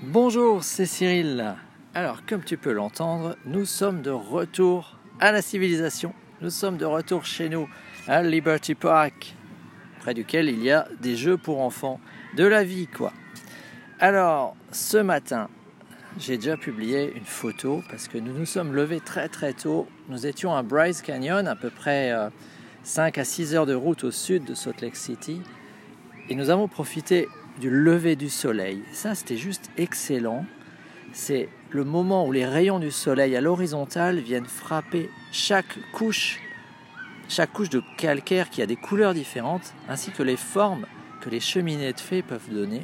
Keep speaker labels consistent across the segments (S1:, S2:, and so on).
S1: Bonjour, c'est Cyril. Alors, comme tu peux l'entendre, nous sommes de retour à la civilisation. Nous sommes de retour chez nous, à Liberty Park, près duquel il y a des jeux pour enfants, de la vie quoi. Alors, ce matin, j'ai déjà publié une photo parce que nous nous sommes levés très très tôt. Nous étions à Bryce Canyon, à peu près 5 euh, à 6 heures de route au sud de Salt Lake City. Et nous avons profité du lever du soleil. Ça, c'était juste excellent. C'est le moment où les rayons du soleil à l'horizontale viennent frapper chaque couche, chaque couche de calcaire qui a des couleurs différentes, ainsi que les formes que les cheminées de fées peuvent donner.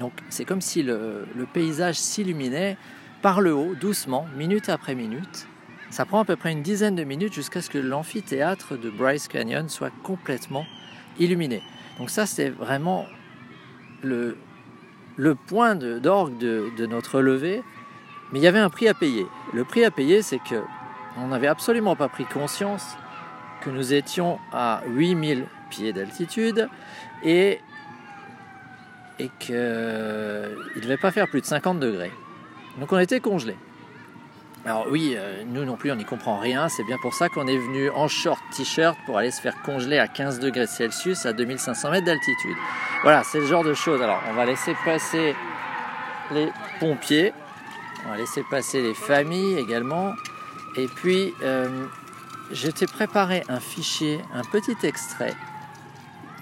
S1: Donc c'est comme si le, le paysage s'illuminait par le haut, doucement, minute après minute. Ça prend à peu près une dizaine de minutes jusqu'à ce que l'amphithéâtre de Bryce Canyon soit complètement illuminé. Donc ça, c'est vraiment le, point d'orgue de, de, notre levée. Mais il y avait un prix à payer. Le prix à payer, c'est que on n'avait absolument pas pris conscience que nous étions à 8000 pieds d'altitude et, et qu'il ne devait pas faire plus de 50 degrés. Donc on était congelés. Alors oui, euh, nous non plus, on n'y comprend rien. C'est bien pour ça qu'on est venu en short t-shirt pour aller se faire congeler à 15 degrés Celsius à 2500 mètres d'altitude. Voilà, c'est le genre de choses. Alors, on va laisser passer les pompiers. On va laisser passer les familles également. Et puis, euh, je t'ai préparé un fichier, un petit extrait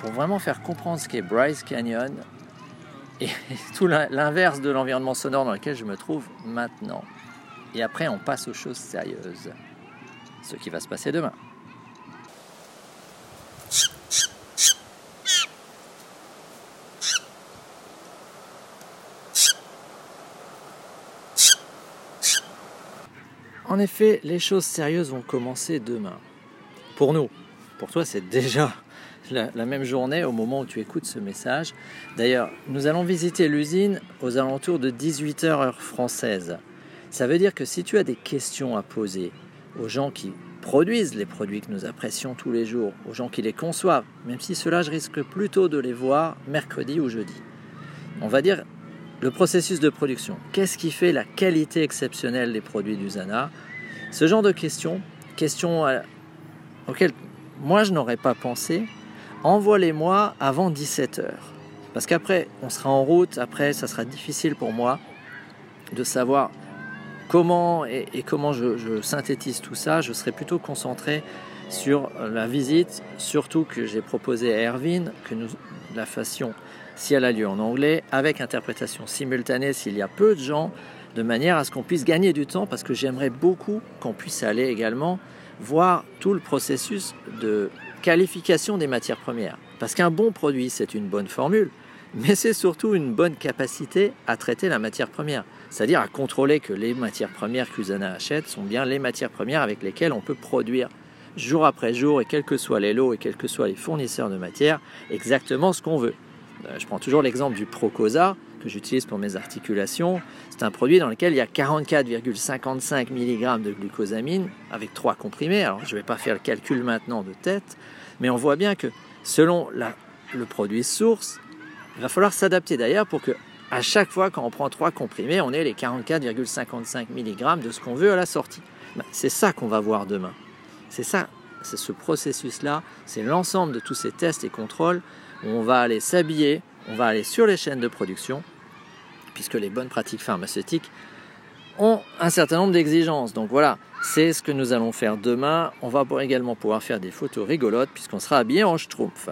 S1: pour vraiment faire comprendre ce qu'est Bryce Canyon et tout l'inverse de l'environnement sonore dans lequel je me trouve maintenant. Et après, on passe aux choses sérieuses. Ce qui va se passer demain. En effet, les choses sérieuses vont commencer demain. Pour nous. Pour toi, c'est déjà la, même journée au moment où tu écoutes ce message. D'ailleurs, nous allons visiter l'usine aux alentours de 18h heure française. Ça veut dire que si tu as des questions à poser aux gens qui produisent les produits que nous apprécions tous les jours, aux gens qui les conçoivent, même si cela je risque plutôt de les voir mercredi ou jeudi. On va dire le processus de production. Qu'est-ce qui fait la qualité exceptionnelle des produits d'Usana Ce genre de questions, questions auxquelles moi je n'aurais pas pensé, envoie-les-moi avant 17h. Parce qu'après, on sera en route, après, ça sera difficile pour moi de savoir comment et, comment je, je, synthétise tout ça, je serai plutôt concentré sur la visite, surtout que j'ai proposé à Erwin que nous la fassions, si elle a lieu en anglais, avec interprétation simultanée s'il y a peu de gens, de manière à ce qu'on puisse gagner du temps, parce que j'aimerais beaucoup qu'on puisse aller également voir tout le processus de qualification des matières premières. Parce qu'un bon produit, c'est une bonne formule, mais c'est surtout une bonne capacité à traiter la matière première, c'est-à-dire à contrôler que les matières premières qu'Usana achète sont bien les matières premières avec lesquelles on peut produire jour après jour, et quels que soient les lots et quels que soient les fournisseurs de matière, exactement ce qu'on veut. Euh, je prends toujours l'exemple du Procosa que j'utilise pour mes articulations. C'est un produit dans lequel il y a 44,55 mg de glucosamine avec trois comprimés. Alors je ne vais pas faire le calcul maintenant de tête, mais on voit bien que selon le produit source, il va falloir s'adapter d'ailleurs pour que à chaque fois quand on prend trois comprimés, on ait les 44,55 mg de ce qu'on veut à la sortie. Ben, c'est ça qu'on va voir demain. C'est ça, c'est ce processus-là, c'est l'ensemble de tous ces tests et contrôles où on va aller s'habiller, on va aller sur les chaînes de production, puisque les bonnes pratiques pharmaceutiques ont un certain nombre d'exigences. Donc voilà, c'est ce que nous allons faire demain. On va également pouvoir faire des photos rigolotes puisqu'on sera habillé en schtroumpf.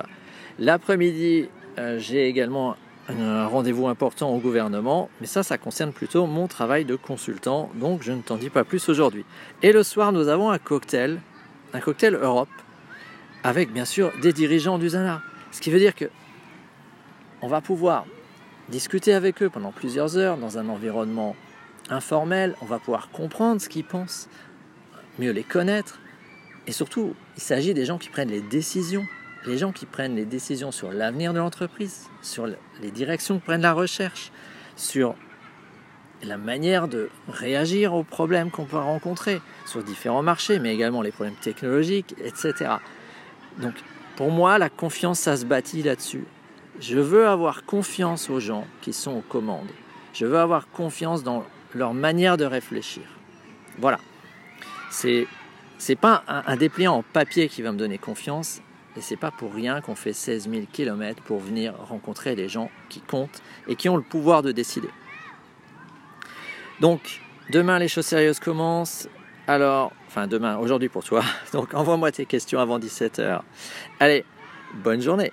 S1: L'après-midi, euh, j'ai également un rendez-vous important au gouvernement, mais ça, ça concerne plutôt mon travail de consultant, donc je ne t'en dis pas plus aujourd'hui. Et le soir, nous avons un cocktail, un cocktail Europe, avec bien sûr des dirigeants du Zana. Ce qui veut dire que on va pouvoir discuter avec eux pendant plusieurs heures dans un environnement informel, on va pouvoir comprendre ce qu'ils pensent, mieux les connaître, et surtout, il s'agit des gens qui prennent les décisions les gens qui prennent les décisions sur l'avenir de l'entreprise, sur les directions que prennent la recherche, sur la manière de réagir aux problèmes qu'on peut rencontrer sur différents marchés, mais également les problèmes technologiques, etc. Donc, pour moi, la confiance, ça se bâtit là-dessus. Je veux avoir confiance aux gens qui sont aux commandes. Je veux avoir confiance dans leur manière de réfléchir. Voilà. C'est c'est pas un, un, dépliant en papier qui va me donner confiance, et c'est pas pour rien qu'on fait 16 000 km pour venir rencontrer les gens qui comptent et qui ont le pouvoir de décider. Donc, demain, les choses sérieuses commencent. Alors, enfin demain, aujourd'hui pour toi. Donc, envoie-moi tes questions avant 17h. Allez, bonne journée